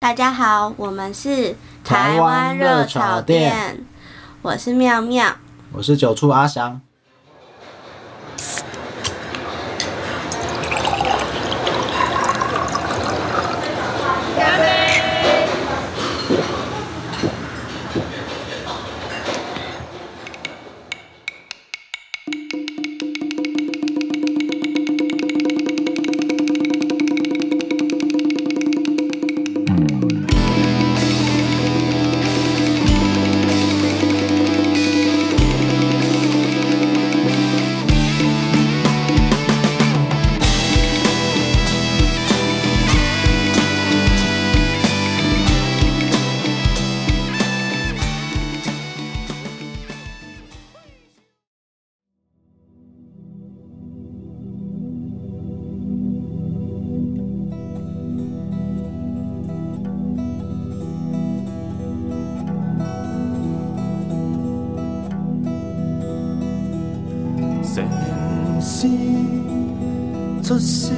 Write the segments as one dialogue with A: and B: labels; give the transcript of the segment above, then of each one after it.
A: 大家好，我们是台湾热炒店，我是妙妙，
B: 我是九处阿翔。to see.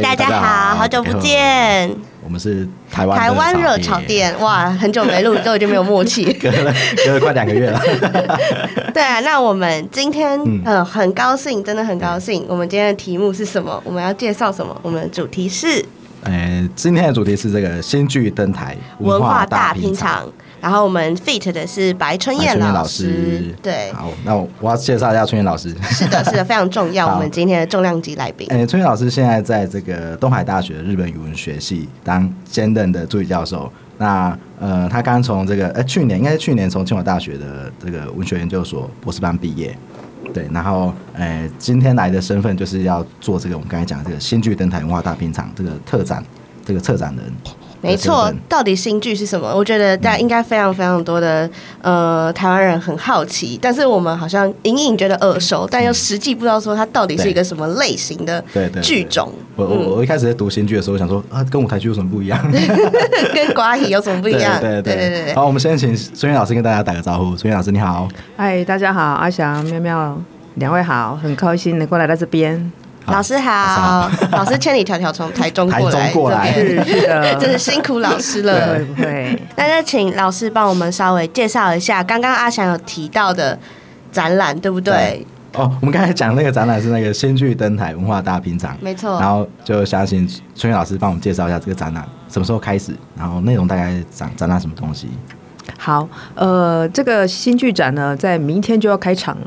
A: 大家好，好久不见。
B: 我们是台湾
A: 台湾热炒店，哇，很久没录，都已经没有默契，
B: 隔了隔了快两个月了。
A: 对啊，那我们今天呃很高兴，真的很高兴。我们今天的题目是什么？我们要介绍什么？我们的主题是，
B: 呃，今天的主题是这个新剧登台
A: 文化大品尝。然后我们 feat 的是白春燕老师，老师对，
B: 好，那我我要介绍一下春燕老师。
A: 是的，是的，非常重要。我们今天的重量级来宾，
B: 哎，春燕老师现在在这个东海大学日本语文学系当兼任的助理教授。那呃，他刚从这个呃去年应该是去年从清华大学的这个文学研究所博士班毕业，对，然后呃今天来的身份就是要做这个我们刚才讲的这个新剧登台文化大平场这个特展，这个策展人。
A: 没错，到底新剧是什么？我觉得大家应该非常非常多的呃台湾人很好奇，但是我们好像隐隐觉得耳熟，但又实际不知道说它到底是一个什么类型的剧种。
B: 我我我一开始在读新剧的时候，我想说啊，跟舞台剧有什么不一样？
A: 跟瓜戏有什么不一样？
B: 对对对对。好，我们先请孙燕老师跟大家打个招呼。孙燕老师你好，
C: 嗨，大家好，阿翔、喵喵两位好，很开心能够来到这边。
A: 老师好，老师千里迢迢从台中
B: 过来，
A: 过来 真是辛苦老师了。
C: 对不对？
A: 那就请老师帮我们稍微介绍一下刚刚阿翔有提到的展览，对不对？
B: 哦，我们刚才讲那个展览是那个新剧登台文化大品尝，
A: 没错。
B: 然后就相信春雨老师帮我们介绍一下这个展览什么时候开始，然后内容大概展展览什么东西。
C: 好，呃，这个新剧展呢，在明天就要开场了。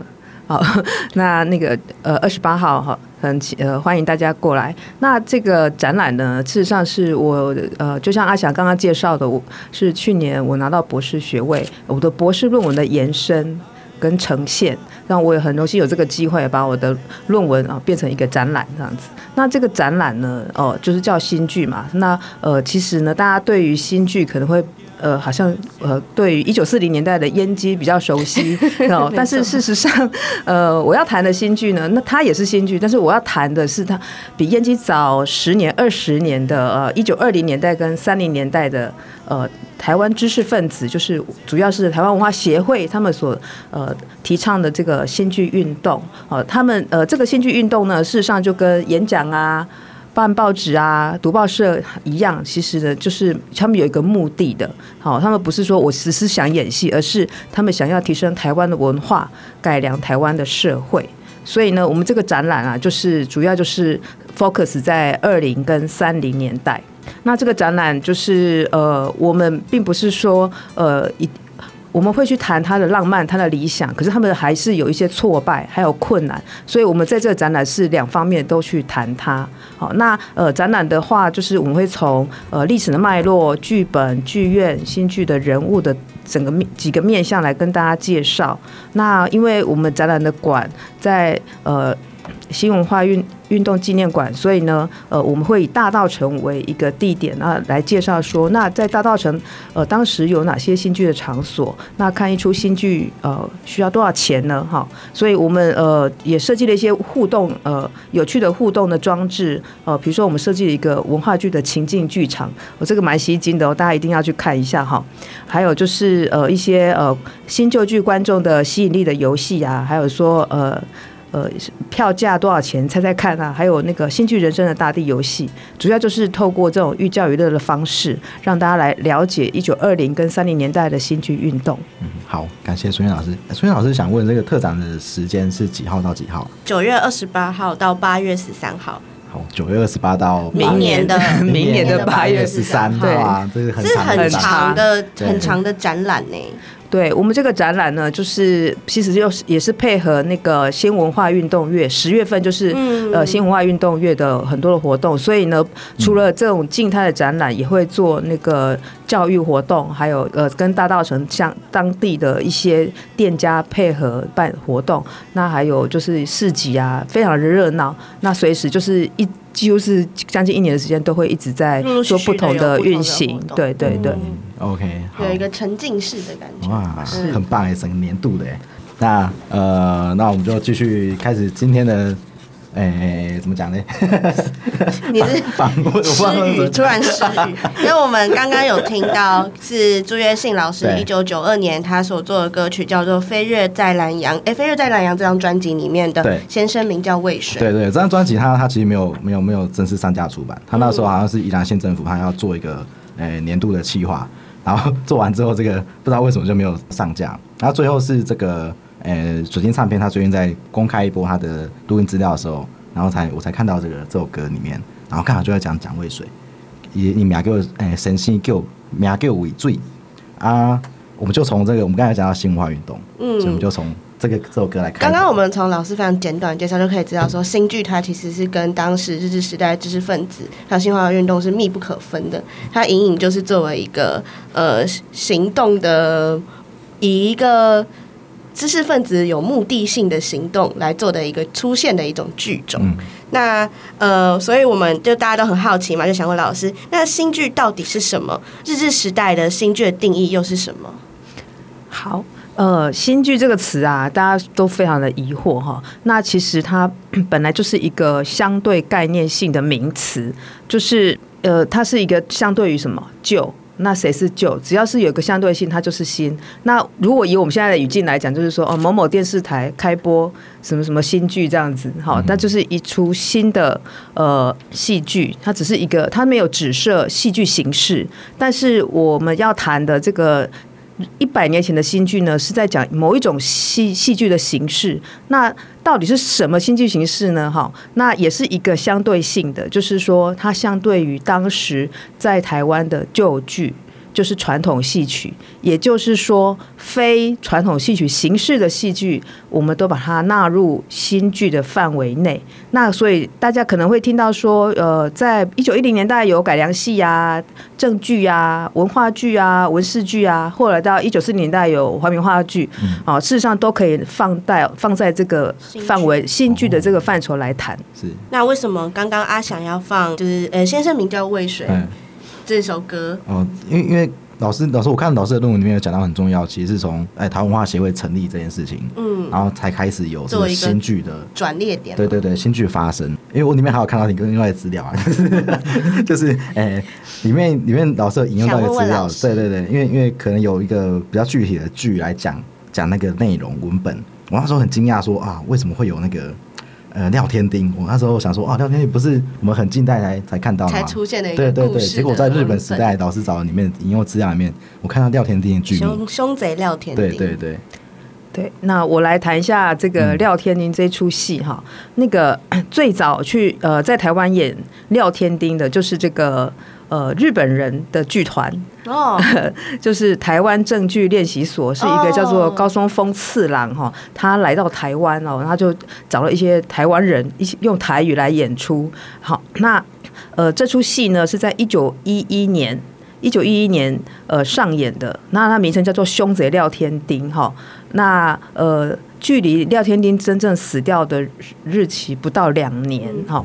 C: 好，那那个呃，二十八号哈，很呃欢迎大家过来。那这个展览呢，事实上是我呃，就像阿翔刚刚介绍的，我是去年我拿到博士学位，我的博士论文的延伸跟呈现，让我也很荣幸有这个机会把我的论文啊变成一个展览这样子。那这个展览呢，哦，就是叫新剧嘛。那呃，其实呢，大家对于新剧可能会。呃，好像呃，对于一九四零年代的烟姬比较熟悉 哦，但是事实上，呃，我要谈的新剧呢，那它也是新剧，但是我要谈的是它比烟姬早十年、二十年的呃，一九二零年代跟三零年代的呃，台湾知识分子，就是主要是台湾文化协会他们所呃提倡的这个新剧运动哦、呃，他们呃这个新剧运动呢，事实上就跟演讲啊。办报纸啊，读报社一样，其实呢，就是他们有一个目的的，好，他们不是说我只是想演戏，而是他们想要提升台湾的文化，改良台湾的社会。所以呢，我们这个展览啊，就是主要就是 focus 在二零跟三零年代。那这个展览就是呃，我们并不是说呃一。我们会去谈他的浪漫、他的理想，可是他们还是有一些挫败，还有困难，所以我们在这个展览是两方面都去谈他。好，那呃，展览的话，就是我们会从呃历史的脉络、剧本、剧院、新剧的人物的整个面几个面向来跟大家介绍。那因为我们展览的馆在呃。新文化运运动纪念馆，所以呢，呃，我们会以大道城为一个地点，那来介绍说，那在大道城，呃，当时有哪些新剧的场所？那看一出新剧，呃，需要多少钱呢？哈，所以我们呃也设计了一些互动，呃，有趣的互动的装置，呃，比如说我们设计了一个文化剧的情境剧场，我、这个蛮吸睛的哦，大家一定要去看一下哈。还有就是呃一些呃新旧剧观众的吸引力的游戏啊，还有说呃。呃，票价多少钱？猜猜看啊！还有那个新剧人生的大地游戏，主要就是透过这种寓教于乐的方式，让大家来了解一九二零跟三零年代的新剧运动。
B: 嗯，好，感谢孙燕老师。孙燕老师想问，这个特展的时间是几号到几号？
A: 九月二十八号到八月十三号。
B: 好，九月二十八到
A: 明年的
C: 明年的八月十三号。
B: 啊，这是很长
A: 很长的很长的展览呢。
C: 对我们这个展览呢，就是其实就是也是配合那个新文化运动月，十月份就是呃新文化运动月的很多的活动，所以呢，除了这种静态的展览，也会做那个教育活动，还有呃跟大道城像当地的一些店家配合办活动，那还有就是市集啊，非常的热闹，那随时就是一。几乎是将近一年的时间，都会一直在做不同的运行。对对对、
B: 嗯、，OK，
A: 有一个沉浸式的感觉，
B: 哇，很棒哎，整个年度的哎。那呃，那我们就继续开始今天的。哎、欸，怎么讲呢？
A: 你是失语，突然失语，因为我们刚刚有听到是朱月信老师一九九二年他所做的歌曲叫做《飞跃在南洋》。哎，《飞跃在南洋》这张专辑里面的先生名叫魏水。
B: 对对，对，这张专辑他他其实没有没有没有正式上架出版。他那时候好像是宜兰县政府他要做一个呃、欸、年度的企划，然后做完之后这个不知道为什么就没有上架。然后最后是这个。呃，水晶唱片他最近在公开一波他的录音资料的时候，然后才我才看到这个这首歌里面，然后刚好就在讲蒋渭水，以你名叫诶神仙叫名叫渭水啊，我们就从这个我们刚才讲到新文化运动，嗯，所以我们就从这个这首歌来看。
A: 刚刚我们从老师非常简短介绍就可以知道说，新剧它其实是跟当时日治时代知识分子还有新文化运动是密不可分的，它隐隐就是作为一个呃行动的以一个。知识分子有目的性的行动来做的一个出现的一种剧种，嗯、那呃，所以我们就大家都很好奇嘛，就想问老师，那新剧到底是什么？日治时代的新剧的定义又是什么？
C: 好，呃，新剧这个词啊，大家都非常的疑惑哈。那其实它本来就是一个相对概念性的名词，就是呃，它是一个相对于什么旧。那谁是旧？只要是有个相对性，它就是新。那如果以我们现在的语境来讲，就是说，哦，某某电视台开播什么什么新剧这样子，好，那就是一出新的呃戏剧，它只是一个，它没有指涉戏剧形式。但是我们要谈的这个一百年前的新剧呢，是在讲某一种戏戏剧的形式。那到底是什么新剧形式呢？哈，那也是一个相对性的，就是说它相对于当时在台湾的旧剧。就是传统戏曲，也就是说，非传统戏曲形式的戏剧，我们都把它纳入新剧的范围内。那所以大家可能会听到说，呃，在一九一零年代有改良戏啊、正剧啊、文化剧啊、文事剧啊，后来到一九四零年代有华民话剧，啊、嗯，事实上都可以放在放在这个范围新剧的这个范畴来谈。
B: 是。
A: 那为什么刚刚阿翔要放？就是呃，先生名叫渭水。嗯这首歌
B: 哦，因为因为老师老师，我看老师的论文里面有讲到很重要，其实是从哎台湾文化协会成立这件事情，嗯，然后才开始有这个新剧的
A: 转捩点，
B: 对对对，新剧发生。因为我里面还有看到一个另外的资料啊，就是哎里面里面老师有引用到一个资料，对对对，因为因为可能有一个比较具体的剧来讲讲那个内容文本，我那时候很惊讶说啊，为什么会有那个。呃，廖天丁，我那时候想说，啊，廖天丁不是我们很近代才才看到的吗？
A: 才出现的一
B: 个对对对，结果在日本时代，老师找里面引用资料里面，我看到廖天丁的剧名，
A: 凶凶贼廖天丁。
B: 对对对，
C: 对，那我来谈一下这个《廖天丁》这出戏哈。嗯、那个 最早去呃在台湾演《廖天丁》的，就是这个呃日本人的剧团哦，就是台湾正剧练习所，是一个叫做高松丰次郎哈。他来到台湾哦，他就找了一些台湾人一起用台语来演出。好，那呃这出戏呢是在一九一一年。一九一一年，呃，上演的，那它名称叫做《凶贼廖天丁》哈。那呃，距离廖天丁真正死掉的日期不到两年哈。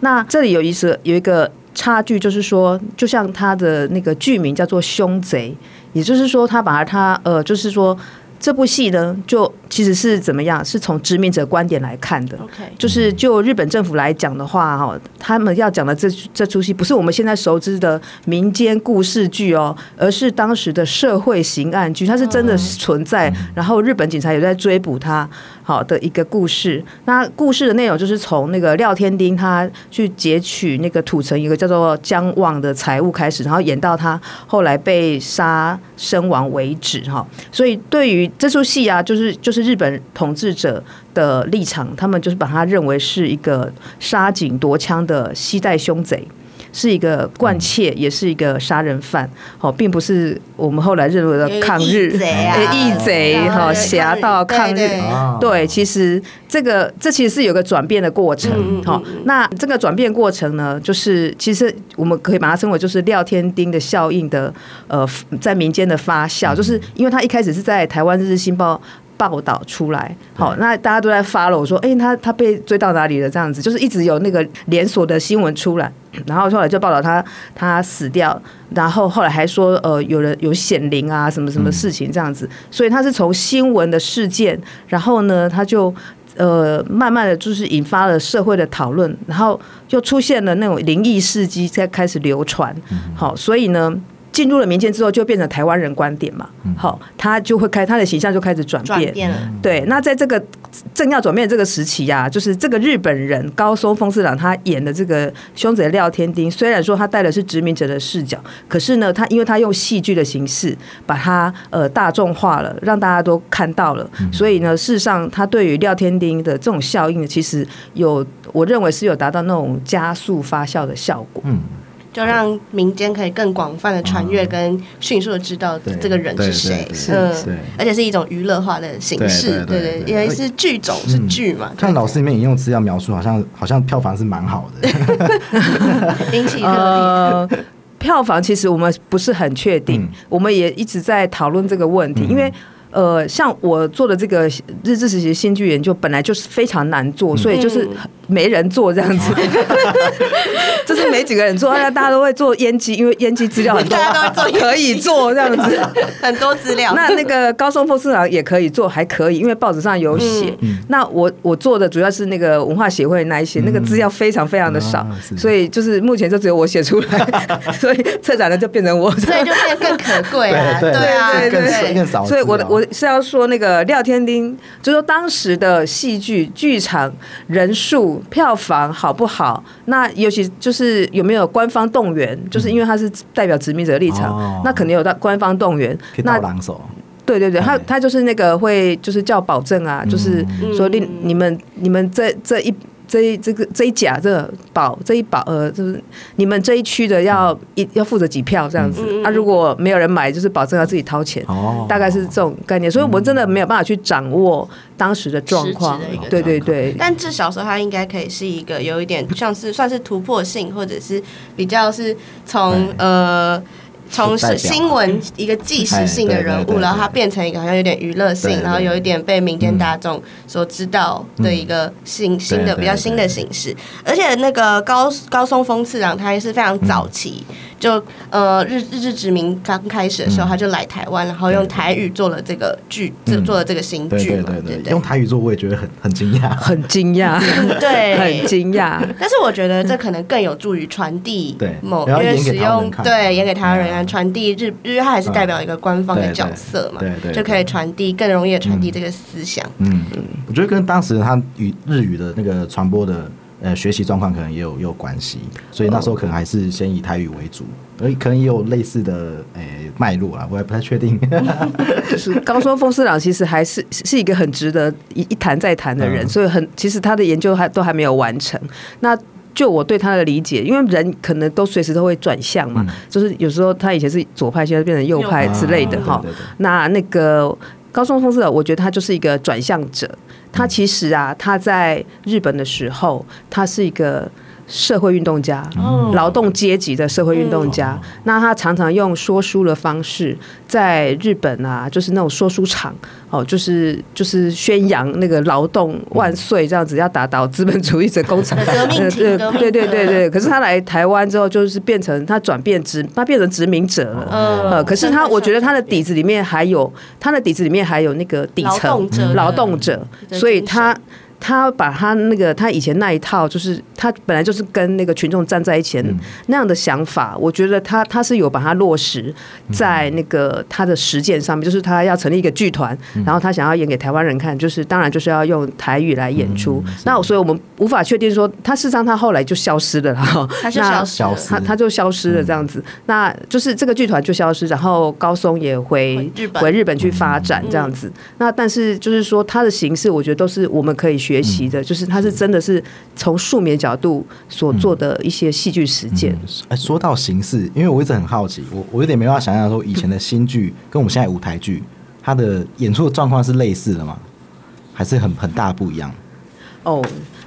C: 那这里有意思，有一个差距，就是说，就像他的那个剧名叫做《凶贼》，也就是说，他把他呃，就是说。这部戏呢，就其实是怎么样？是从殖民者观点来看的。OK，就是就日本政府来讲的话，哈，他们要讲的这这出戏不是我们现在熟知的民间故事剧哦，而是当时的社会刑案剧，它是真的存在。然后日本警察也在追捕他。好的一个故事，那故事的内容就是从那个廖天丁他去劫取那个土城一个叫做江望的财物开始，然后演到他后来被杀身亡为止哈。所以对于这出戏啊，就是就是日本统治者的立场，他们就是把他认为是一个杀警夺枪的西带凶贼。是一个惯窃，也是一个杀人犯，好，并不是我们后来认为的抗日义贼，哈，侠盗抗日。对，其实这个这其实是有个转变的过程，好，那这个转变过程呢，就是其实我们可以把它称为就是廖天丁的效应的，呃，在民间的发酵，就是因为他一开始是在台湾日日新报。报道出来，好，那大家都在 follow 说，哎，他他被追到哪里了？这样子，就是一直有那个连锁的新闻出来，然后后来就报道他他死掉，然后后来还说，呃，有人有显灵啊，什么什么事情这样子，所以他是从新闻的事件，然后呢，他就呃慢慢的就是引发了社会的讨论，然后又出现了那种灵异事迹在开始流传，好，所以呢。进入了民间之后，就变成台湾人观点嘛。好，他就会开他的形象就开始转变。转变了。对，那在这个正要转变这个时期呀、啊，就是这个日本人高松丰次郎他演的这个凶贼廖天丁，虽然说他带的是殖民者的视角，可是呢，他因为他用戏剧的形式把他呃大众化了，让大家都看到了，所以呢，事实上他对于廖天丁的这种效应，其实有我认为是有达到那种加速发酵的效果。嗯。
A: 就让民间可以更广泛的传阅，跟迅速的知道这个人是谁，嗯，而且是一种娱乐化的形式，对对，因为是剧种是剧嘛。
B: 看老师里面引用资料描述，好像好像票房是蛮好的，
A: 引起热
C: 议。票房其实我们不是很确定，我们也一直在讨论这个问题，因为。呃，像我做的这个日治时期新剧研究，本来就是非常难做，所以就是没人做这样子，就是没几个人做，大家大家都会做烟机，因为烟机资料很多，大家都会做，可以做这样子，
A: 很多资料。
C: 那那个高松副市长也可以做，还可以，因为报纸上有写。嗯、那我我做的主要是那个文化协会那一些，那个资料非常非常的少，嗯、所以就是目前就只有我写出来，所以策展人就变成我，
A: 所以就变更可贵啊，对，对，对，对啊，对对。
B: 更少，
C: 所以我的我。是要说那个廖天丁，就是说当时的戏剧剧场人数、票房好不好？那尤其就是有没有官方动员？就是因为他是代表殖民者的立场，嗯、那肯定有到官方动员。
B: 那
C: 对对对，他他就是那个会就是叫保证啊，嗯、就是说令你们你们这这一。这一这个这一甲这个保这一保呃，就是你们这一区的要一要负责几票这样子，嗯、啊，如果没有人买，就是保证要自己掏钱，哦、大概是这种概念。所以我们真的没有办法去掌握当时的状况，对对对。
A: 但至少说，它应该可以是一个有一点像是算是突破性，或者是比较是从呃。从是新闻一个纪实性的人物，然后他变成一个好像有点娱乐性，然后有一点被民间大众所知道的一个新新的比较新的形式。而且那个高高松丰次郎他也是非常早期。就呃日日治殖民刚开始的时候，他就来台湾，然后用台语做了这个剧，做做了这个新剧对，对对，
B: 用台语做我也觉得很很惊讶，
C: 很惊讶，
A: 对，
C: 很惊讶。
A: 但是我觉得这可能更有助于传递某，因为使用对演给台湾人员传递日，因为他还是代表一个官方的角色嘛，对对，就可以传递更容易的传递这个思想。
B: 嗯。嗯，我觉得跟当时他语日语的那个传播的。呃学习状况可能也有也有关系，所以那时候可能还是先以台语为主，而可能也有类似的诶脉络啊，我也不太确定。
C: 就 是高松丰司郎其实还是是一个很值得一一谈再谈的人，嗯、所以很其实他的研究还都还没有完成。那就我对他的理解，因为人可能都随时都会转向嘛，嗯、就是有时候他以前是左派，现在变成右派之类的哈。那那个高松丰司郎，我觉得他就是一个转向者。他其实啊，他在日本的时候，他是一个。社会运动家，劳动阶级的社会运动家，嗯、那他常常用说书的方式，在日本啊，就是那种说书场，哦，就是就是宣扬那个劳动万岁这样子，要打倒资本主义者工厂
A: 革命
C: 对对对对对。可是他来台湾之后，就是变成他转变殖，他变成殖民者了。嗯、呃。可是他，我觉得他的底子里面还有，他的底子里面还有那个底层劳动者，所以他。他把他那个他以前那一套，就是他本来就是跟那个群众站在一起的那样的想法，我觉得他他是有把它落实在那个他的实践上面，就是他要成立一个剧团，然后他想要演给台湾人看，就是当然就是要用台语来演出。那所以我们无法确定说他事实上他后来就消失了，哈，
A: 他就消失了，
C: 他他就消失了这样子。那就是这个剧团就消失，然后高松也回回日本。去发展这样子。那但是就是说他的形式，我觉得都是我们可以。学习的，就是他是真的是从素面角度所做的一些戏剧实践。
B: 哎、嗯，说到形式，因为我一直很好奇，我我有点没办法想象说以前的新剧跟我们现在舞台剧，它的演出的状况是类似的吗？还是很很大不一样？
C: 哦，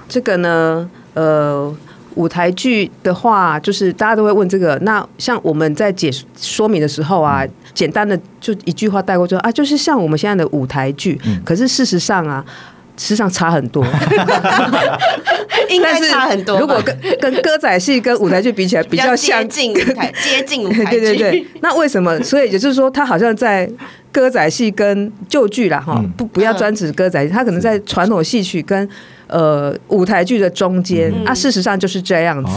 C: 这个呢，呃，舞台剧的话，就是大家都会问这个。那像我们在解说明的时候啊，嗯、简单的就一句话带过，就啊，就是像我们现在的舞台剧。嗯、可是事实上啊。实际上差很多，
A: 应该差很多。
C: 如果跟跟歌仔戏跟舞台剧比起来，比较像
A: 接近舞台，接近舞台剧。
C: 对对对。那为什么？所以也就是说，他好像在歌仔戏跟旧剧啦，哈，不不要专指歌仔戏，他可能在传统戏曲跟呃舞台剧的中间。啊，事实上就是这样子，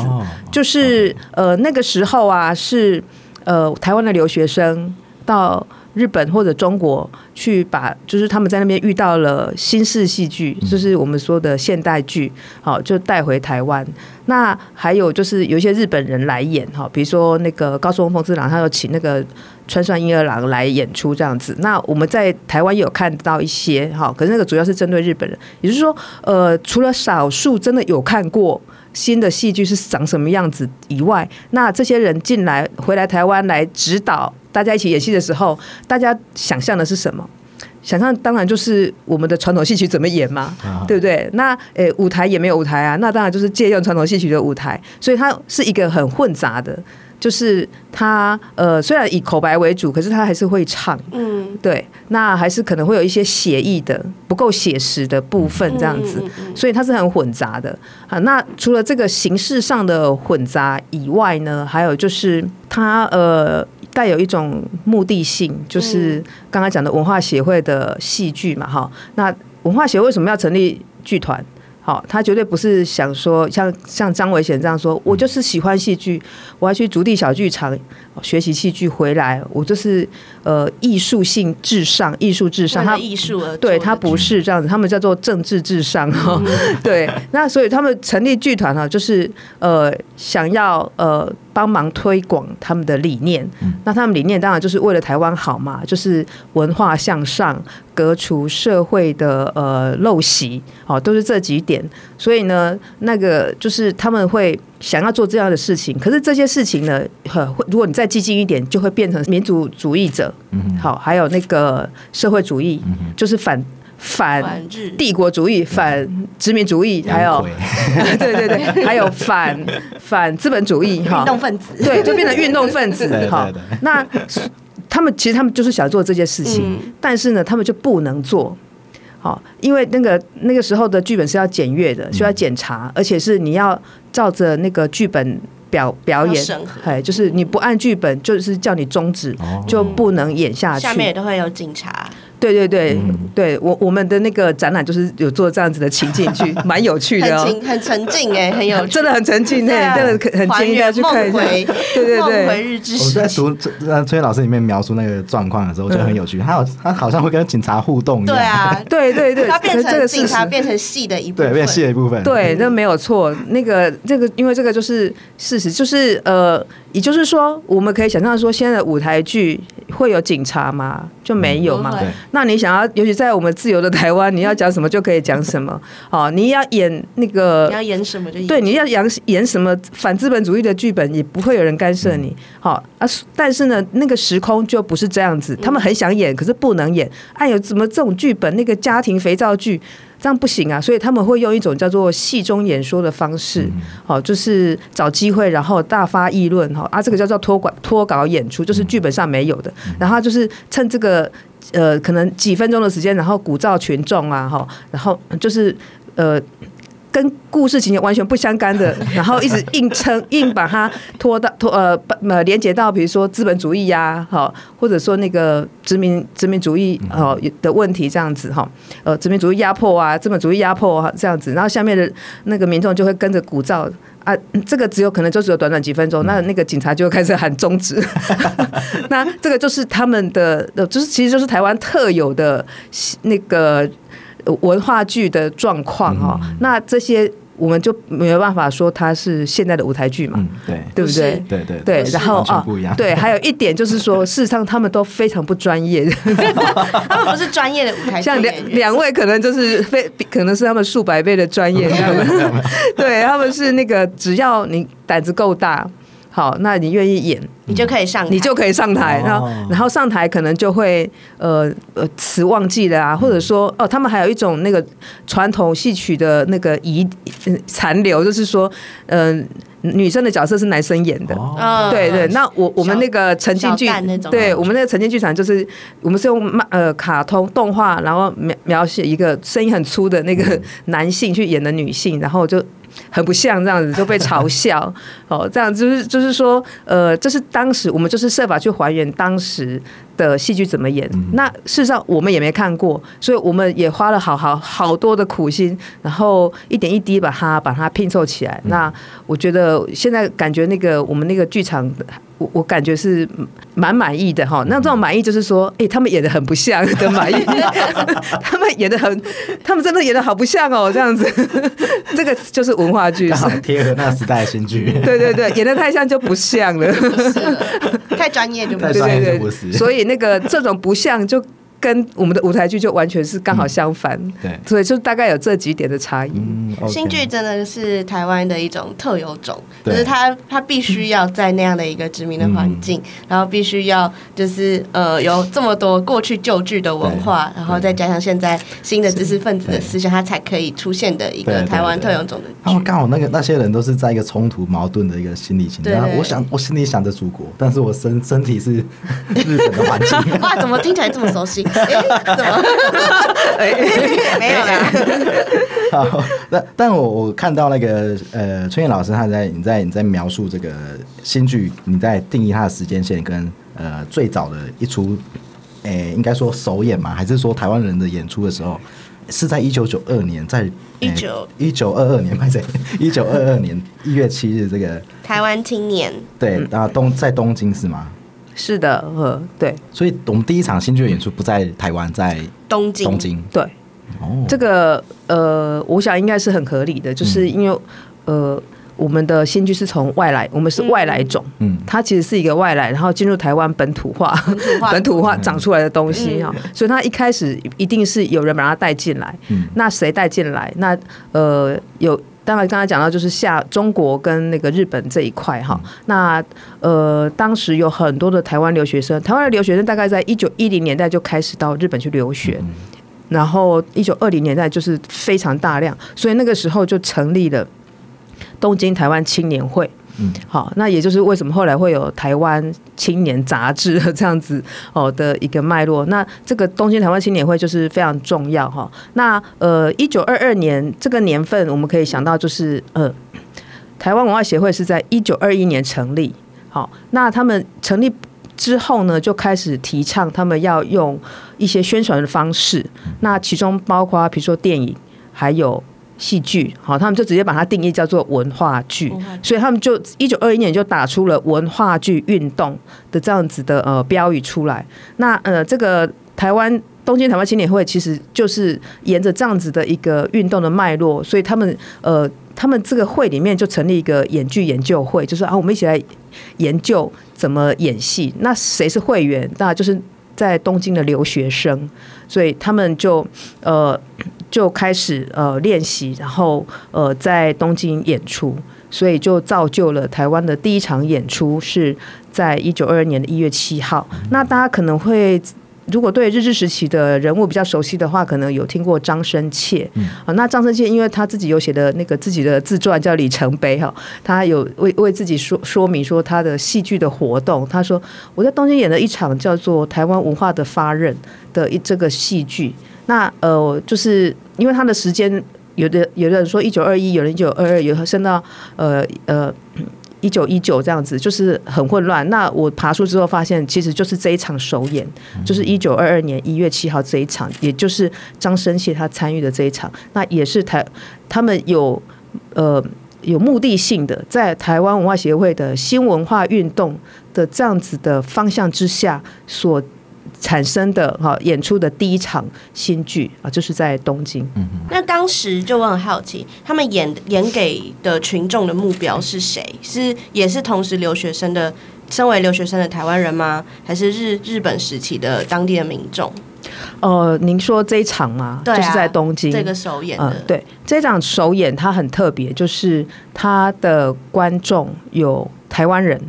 C: 就是呃那个时候啊，是呃台湾的留学生到。日本或者中国去把，就是他们在那边遇到了新式戏剧，就是我们说的现代剧，好，就带回台湾。那还有就是有一些日本人来演，哈，比如说那个高松丰之郎，他有请那个川上英二郎来演出这样子。那我们在台湾也有看到一些，哈，可是那个主要是针对日本人，也就是说，呃，除了少数真的有看过新的戏剧是长什么样子以外，那这些人进来回来台湾来指导。大家一起演戏的时候，大家想象的是什么？想象当然就是我们的传统戏曲怎么演嘛，啊、对不对？那诶，舞台也没有舞台啊，那当然就是借用传统戏曲的舞台，所以它是一个很混杂的。就是他呃，虽然以口白为主，可是他还是会唱，嗯，对，那还是可能会有一些写意的、不够写实的部分这样子，所以它是很混杂的啊。那除了这个形式上的混杂以外呢，还有就是它呃带有一种目的性，就是刚刚讲的文化协会的戏剧嘛，哈。那文化协会为什么要成立剧团？好，他绝对不是想说像像张伟贤这样说，我就是喜欢戏剧，我要去竹地小剧场学习戏剧回来，我就是呃艺术性至上，艺术至上，他
A: 艺术而
C: 对他不是这样子，他们叫做政治至上哈，嗯、对，那所以他们成立剧团哈，就是呃想要呃。帮忙推广他们的理念，那他们理念当然就是为了台湾好嘛，就是文化向上，革除社会的呃陋习，哦，都是这几点。所以呢，那个就是他们会想要做这样的事情，可是这些事情呢，如果你再激进一点，就会变成民族主义者，好，还有那个社会主义，就是反。反帝国主义、反殖民主义，还有对对对，还有 反反资本主义哈，
A: 运动分子。
C: 对，就变成运动分子 哈。那他们其实他们就是想做这件事情，但是呢，他们就不能做，好，因为那个那个时候的剧本是要检阅的，需要检查，而且是你要照着那个剧本表表演，哎，就是你不按剧本，就是叫你终止，就不能演下去。
A: 下面也都会有警察。
C: 对对对，
B: 嗯
C: 对我我们的那个展览就是有做这样子的情景剧，蛮有趣的哦，
A: 很很沉浸哎，很有趣，
C: 真的很沉浸哎，真的很建议大家去看一下。对对对，
A: 回日之
B: 我在读崔崔老师里面描述那个状况的时候，就很有趣。他好他好像会跟警察互动一样。
A: 对啊，
C: 对对对，
A: 他变成警察变成戏的一部分，
B: 对，变戏的一部分。
C: 对，那没有错。那个这个，因为这个就是事实，就是呃，也就是说，我们可以想象说，现在的舞台剧会有警察吗？就没有嘛。那你想要，尤其在我们自由的台湾，你要讲什么就可以讲什么。好，你要演那个，
A: 你要演什么就演。
C: 对，你要演演什么反资本主义的剧本，也不会有人干涉你。好啊，但是呢，那个时空就不是这样子。他们很想演，可是不能演。哎有怎么这种剧本？那个家庭肥皂剧。这样不行啊，所以他们会用一种叫做戏中演说的方式，好，就是找机会，然后大发议论，哈啊，这个叫做脱稿脱稿演出，就是剧本上没有的，然后就是趁这个呃可能几分钟的时间，然后鼓噪群众啊，哈，然后就是呃。跟故事情节完全不相干的，然后一直硬撑，硬把它拖到拖呃呃连接到比如说资本主义呀，好，或者说那个殖民殖民主义哦的问题这样子哈，呃殖民主义压迫啊，资本主义压迫这样子，然后下面的那个民众就会跟着鼓噪啊，这个只有可能就只有短短几分钟，那那个警察就会开始喊终止，那这个就是他们的，就是其实就是台湾特有的那个。文化剧的状况哈，那这些我们就没有办法说它是现在的舞台剧嘛，
B: 对，
C: 对不对？
B: 对对
C: 对，然后啊，对，还有一点就是说，事实上他们都非常不专业，
A: 他们不是专业的舞台剧，
C: 像两两位可能就是非可能是他们数百倍的专业，对，他们是那个只要你胆子够大。好，那你愿意演，
A: 你就可以上，
C: 你就可以上台，然后然后上台可能就会呃呃词忘记了啊，或者说哦，他们还有一种那个传统戏曲的那个遗残留，就是说嗯、呃，女生的角色是男生演的，哦、对对。那我我们那个沉浸剧，对我们那个沉浸剧场就是我们是用漫呃卡通动画，然后描描写一个声音很粗的那个男性去演的女性，然后就。很不像这样子就被嘲笑。哦，这样就是就是说，呃，这是当时我们就是设法去还原当时的戏剧怎么演。那事实上我们也没看过，所以我们也花了好好好多的苦心，然后一点一滴把它把它拼凑起来。那我觉得现在感觉那个我们那个剧场。我我感觉是蛮满意的哈，那这种满意就是说，哎、欸，他们演的很不像的满意，他们演的很，他们真的演的好不像哦，这样子，这个就是文化剧，
B: 刚好贴合那个时代的新剧，
C: 对对对，演的太像就不像了，
A: 太专业就不
B: 太专业就不是，
C: 所以那个这种不像就。跟我们的舞台剧就完全是刚好相反，嗯、对，所以就大概有这几点的差异。
B: 嗯 okay、
A: 新剧真的是台湾的一种特有种，就是它它必须要在那样的一个殖民的环境，嗯、然后必须要就是呃有这么多过去旧剧的文化，然后再加上现在新的知识分子的思想，它才可以出现的一个台湾特有种的。
B: 他们刚好那个那些人都是在一个冲突矛盾的一个心理情况。我想我心里想着祖国，但是我身身体是日本的环境。
A: 哇，怎么听起来这么熟悉？哎，怎么？哎，没有啦。
B: 好，那但我我看到那个呃，春燕老师他在你在你在描述这个新剧，你在定义它的时间线跟呃最早的一出，诶，应该说首演嘛，还是说台湾人的演出的时候，是在一九九二年，在一九一九二二年，在一九二二年一月七日这个
A: 台湾青年，
B: 对啊，东在东京是吗？
C: 是的，呃，对，
B: 所以我们第一场新剧的演出不在台湾，在东京。东京，
C: 对，哦，这个呃，我想应该是很合理的，就是因为、嗯、呃，我们的新剧是从外来，我们是外来种，嗯，它其实是一个外来，然后进入台湾本土化、本土化，本土化长出来的东西哈，嗯、所以它一开始一定是有人把它带进来，嗯，那谁带进来？那呃有。当然，刚才讲到就是下中国跟那个日本这一块哈，那呃，当时有很多的台湾留学生，台湾的留学生大概在一九一零年代就开始到日本去留学，然后一九二零年代就是非常大量，所以那个时候就成立了东京台湾青年会。嗯，好，那也就是为什么后来会有台湾青年杂志这样子哦的一个脉络。那这个东京台湾青年会就是非常重要哈。那呃，一九二二年这个年份，我们可以想到就是呃，台湾文化协会是在一九二一年成立。好，那他们成立之后呢，就开始提倡他们要用一些宣传的方式，那其中包括比如说电影，还有戏剧，好，他们就直接把它定义叫做文化剧，所以他们就一九二一年就打出了文化剧运动的这样子的呃标语出来。那呃，这个台湾东京台湾青年会其实就是沿着这样子的一个运动的脉络，所以他们呃。他们这个会里面就成立一个演剧研究会，就是啊，我们一起来研究怎么演戏。那谁是会员？那就是在东京的留学生，所以他们就呃就开始呃练习，然后呃在东京演出，所以就造就了台湾的第一场演出是在一九二二年的一月七号。那大家可能会。如果对日治时期的人物比较熟悉的话，可能有听过张生切。嗯、啊，那张生切因为他自己有写的那个自己的自传叫《里程碑》哈，他有为为自己说说明说他的戏剧的活动。他说我在东京演了一场叫做《台湾文化的发軔》的一这个戏剧。那呃，就是因为他的时间有的有的人说一九二一，有人一九二二，有的升到呃呃。一九一九这样子就是很混乱。那我爬出之后发现，其实就是这一场首演，就是一九二二年一月七号这一场，也就是张生谢他参与的这一场。那也是台他们有呃有目的性的，在台湾文化协会的新文化运动的这样子的方向之下所。产生的哈演出的第一场新剧啊，就是在东京。嗯，
A: 那当时就我很好奇，他们演演给的群众的目标是谁？是也是同时留学生的，身为留学生的台湾人吗？还是日日本时期的当地的民众？
C: 呃，您说这一场吗？对啊，就是在东京这个
A: 首演的。呃，
C: 对，这场首演它很特别，就是它的观众有台湾人，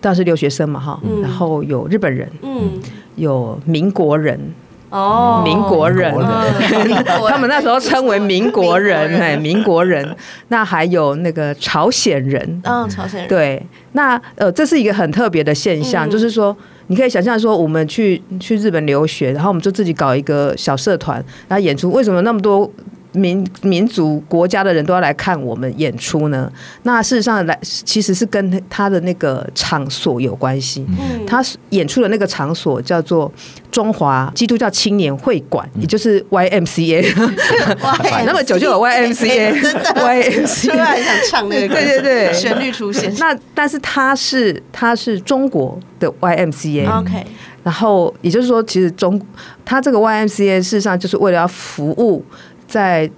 C: 当然是留学生嘛哈，嗯，然后有日本人，嗯。有民国人
A: 哦，
C: 民国人，他们那时候称为民国人，哎，民国人。那还有那个朝鲜人，
A: 嗯，朝鲜人。
C: 对，那呃，这是一个很特别的现象，就是说，你可以想象说，我们去去日本留学，然后我们就自己搞一个小社团，然后演出，为什么那么多？民民族国家的人都要来看我们演出呢？那事实上来其实是跟他的那个场所有关系。嗯，他演出的那个场所叫做中华基督教青年会馆，也就是 YMCA。那么久就有 YMCA，真的 YMCA，突然很想唱那个，对对对，
A: 旋律出现。
C: 那但是他是他是中国的 YMCA。
A: OK，
C: 然后也就是说，其实中他这个 YMCA 事实上就是为了要服务。在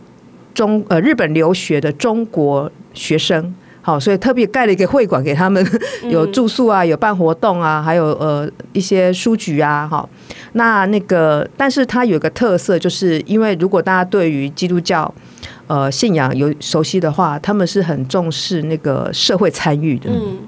C: 中呃日本留学的中国学生，好，所以特别盖了一个会馆给他们，有住宿啊，有办活动啊，还有呃一些书局啊，哈，那那个，但是它有一个特色，就是因为如果大家对于基督教呃信仰有熟悉的话，他们是很重视那个社会参与的。嗯，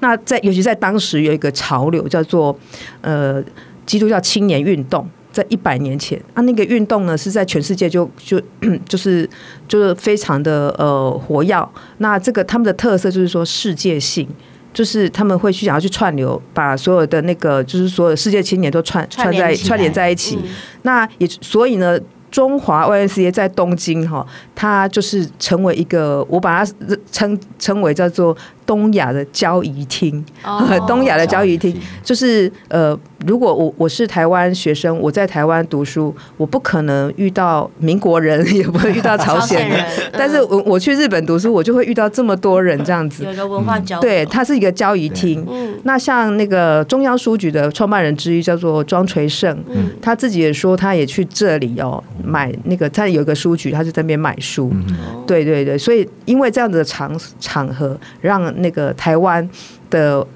C: 那在尤其在当时有一个潮流叫做呃基督教青年运动。在一百年前啊，那个运动呢是在全世界就就 就是就是非常的呃活跃。那这个他们的特色就是说世界性，就是他们会去想要去串流，把所有的那个就是所有世界青年都串串在串联在一起。嗯、那也所以呢。中华 YMCA 在东京哈，它就是成为一个，我把它称称为叫做东亚的交谊厅。Oh, 东亚的交谊厅就是呃，如果我我是台湾学生，我在台湾读书，我不可能遇到民国人，也不会遇到朝鲜人。但是我我去日本读书，我就会遇到这么多人这样子。
A: 有一个文化交流。
C: 对，它是一个交谊厅。嗯。那像那个中央书局的创办人之一叫做庄垂胜，嗯，他自己也说他也去这里哦。买那个，他有一个书局，他就在那边买书。嗯、对对对，所以因为这样子的场场合，让那个台湾的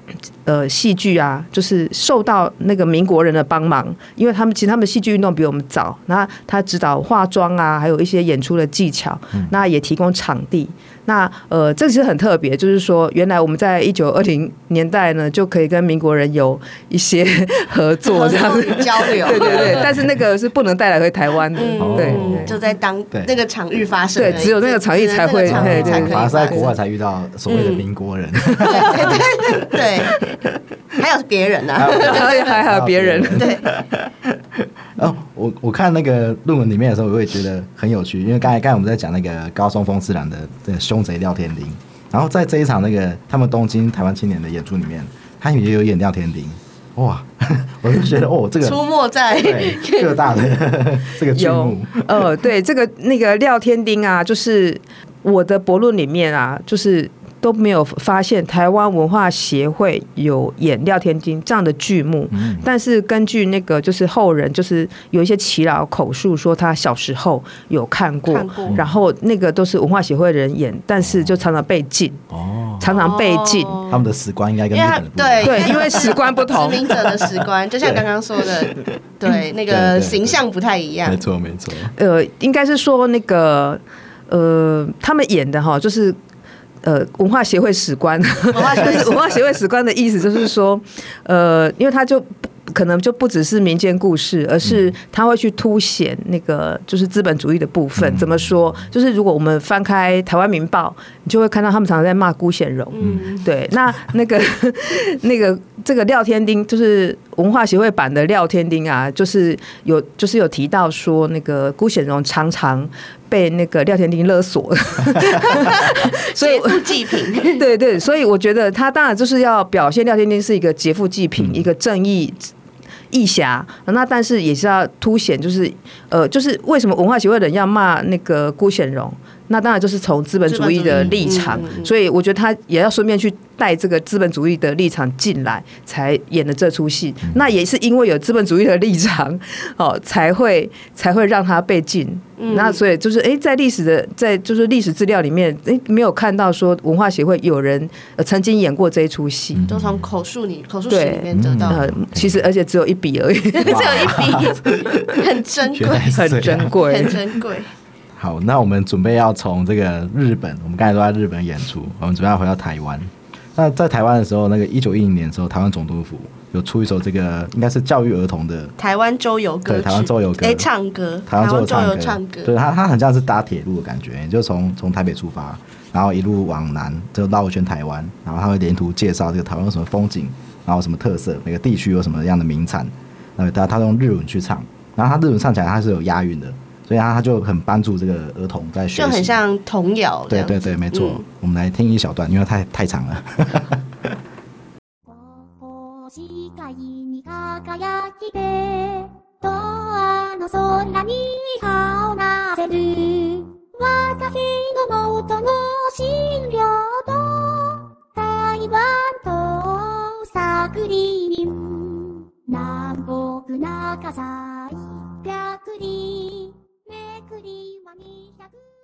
C: 呃戏剧啊，就是受到那个民国人的帮忙，因为他们其实他们戏剧运动比我们早，那他指导化妆啊，还有一些演出的技巧，那也提供场地。那呃，这其实很特别，就是说，原来我们在一九二零年代呢，就可以跟民国人有一些合作这样子。
A: 交流，
C: 对对对。但是那个是不能带来回台湾的，
A: 嗯、对，就在当那个场域发生，
C: 对，只有那个场域才会，对对，
B: 反而在国外才遇到所谓的民国人，
A: 嗯、对，对，对，还有别人呢、啊，
C: 还 还有别人，对。
B: 哦，我我看那个论文里面的时候，我也觉得很有趣，因为刚才刚才我们在讲那个高松风次郎的这个凶贼廖天丁，然后在这一场那个他们东京台湾青年的演出里面，他也有演廖天丁，哇，我就觉得哦，这个
A: 出没在
B: 各大的这个剧目，
C: 呃，对，这个那个廖天丁啊，就是我的博论里面啊，就是。都没有发现台湾文化协会有演廖天金这样的剧目，嗯、但是根据那个就是后人就是有一些耆老口述说他小时候有看过，看过。然后那个都是文化协会的人演，但是就常常被禁，哦，常常被禁，
B: 他们的史观应该跟
A: 对
C: 对，因为史观不同，
A: 殖民者的史观就像刚刚说的，对，对那个形象不太一样，
B: 没错没错，
C: 呃，应该是说那个呃，他们演的哈，就是。呃，文化协会史官，文化协会史官的意思就是说，呃，因为他就可能就不只是民间故事，而是他会去凸显那个就是资本主义的部分。怎么说？就是如果我们翻开《台湾民报》，你就会看到他们常常在骂辜显荣。嗯，对，那那个 那个这个廖天丁，就是文化协会版的廖天丁啊，就是有就是有提到说，那个辜显荣常常。被那个廖天丁勒索，
A: 所以劫富济贫。
C: 对对，所以我觉得他当然就是要表现廖天丁是一个劫富济贫，嗯、一个正义义侠。那但是也是要凸显，就是呃，就是为什么文化协会的人要骂那个辜显荣？那当然就是从资本主义的立场，所以我觉得他也要顺便去带这个资本主义的立场进来，才演的这出戏。那也是因为有资本主义的立场，哦，才会才会让他被禁。那所以就是哎，在历史的在就是历史资料里面，哎，没有看到说文化协会有人曾经演过这一出戏，
A: 都从口述里口述史里面得到。
C: 其实而且只有一笔而已，只有
A: 一笔，很珍贵，
C: 很珍贵，
A: 很珍贵。
B: 好，那我们准备要从这个日本，我们刚才都在日本演出，我们准备要回到台湾。那在台湾的时候，那个一九一零年的时候，台湾总督府有出一首这个应该是教育儿童的
A: 台湾周游歌，
B: 对，台湾周游歌，
A: 哎，唱歌，
B: 台湾周游唱歌，对，他他很像是搭铁路的感觉，就从从台北出发，然后一路往南，就绕一圈台湾，然后他会沿途介绍这个台湾有什么风景，然后什么特色，每个地区有什么样的名产，呃，他他用日文去唱，然后他日文唱起来他是有押韵的。对啊，他就很帮助这个儿童在学习，
A: 就很像童
B: 谣。对对对，没错。我们来听一小段，因为太太长了。めくりは200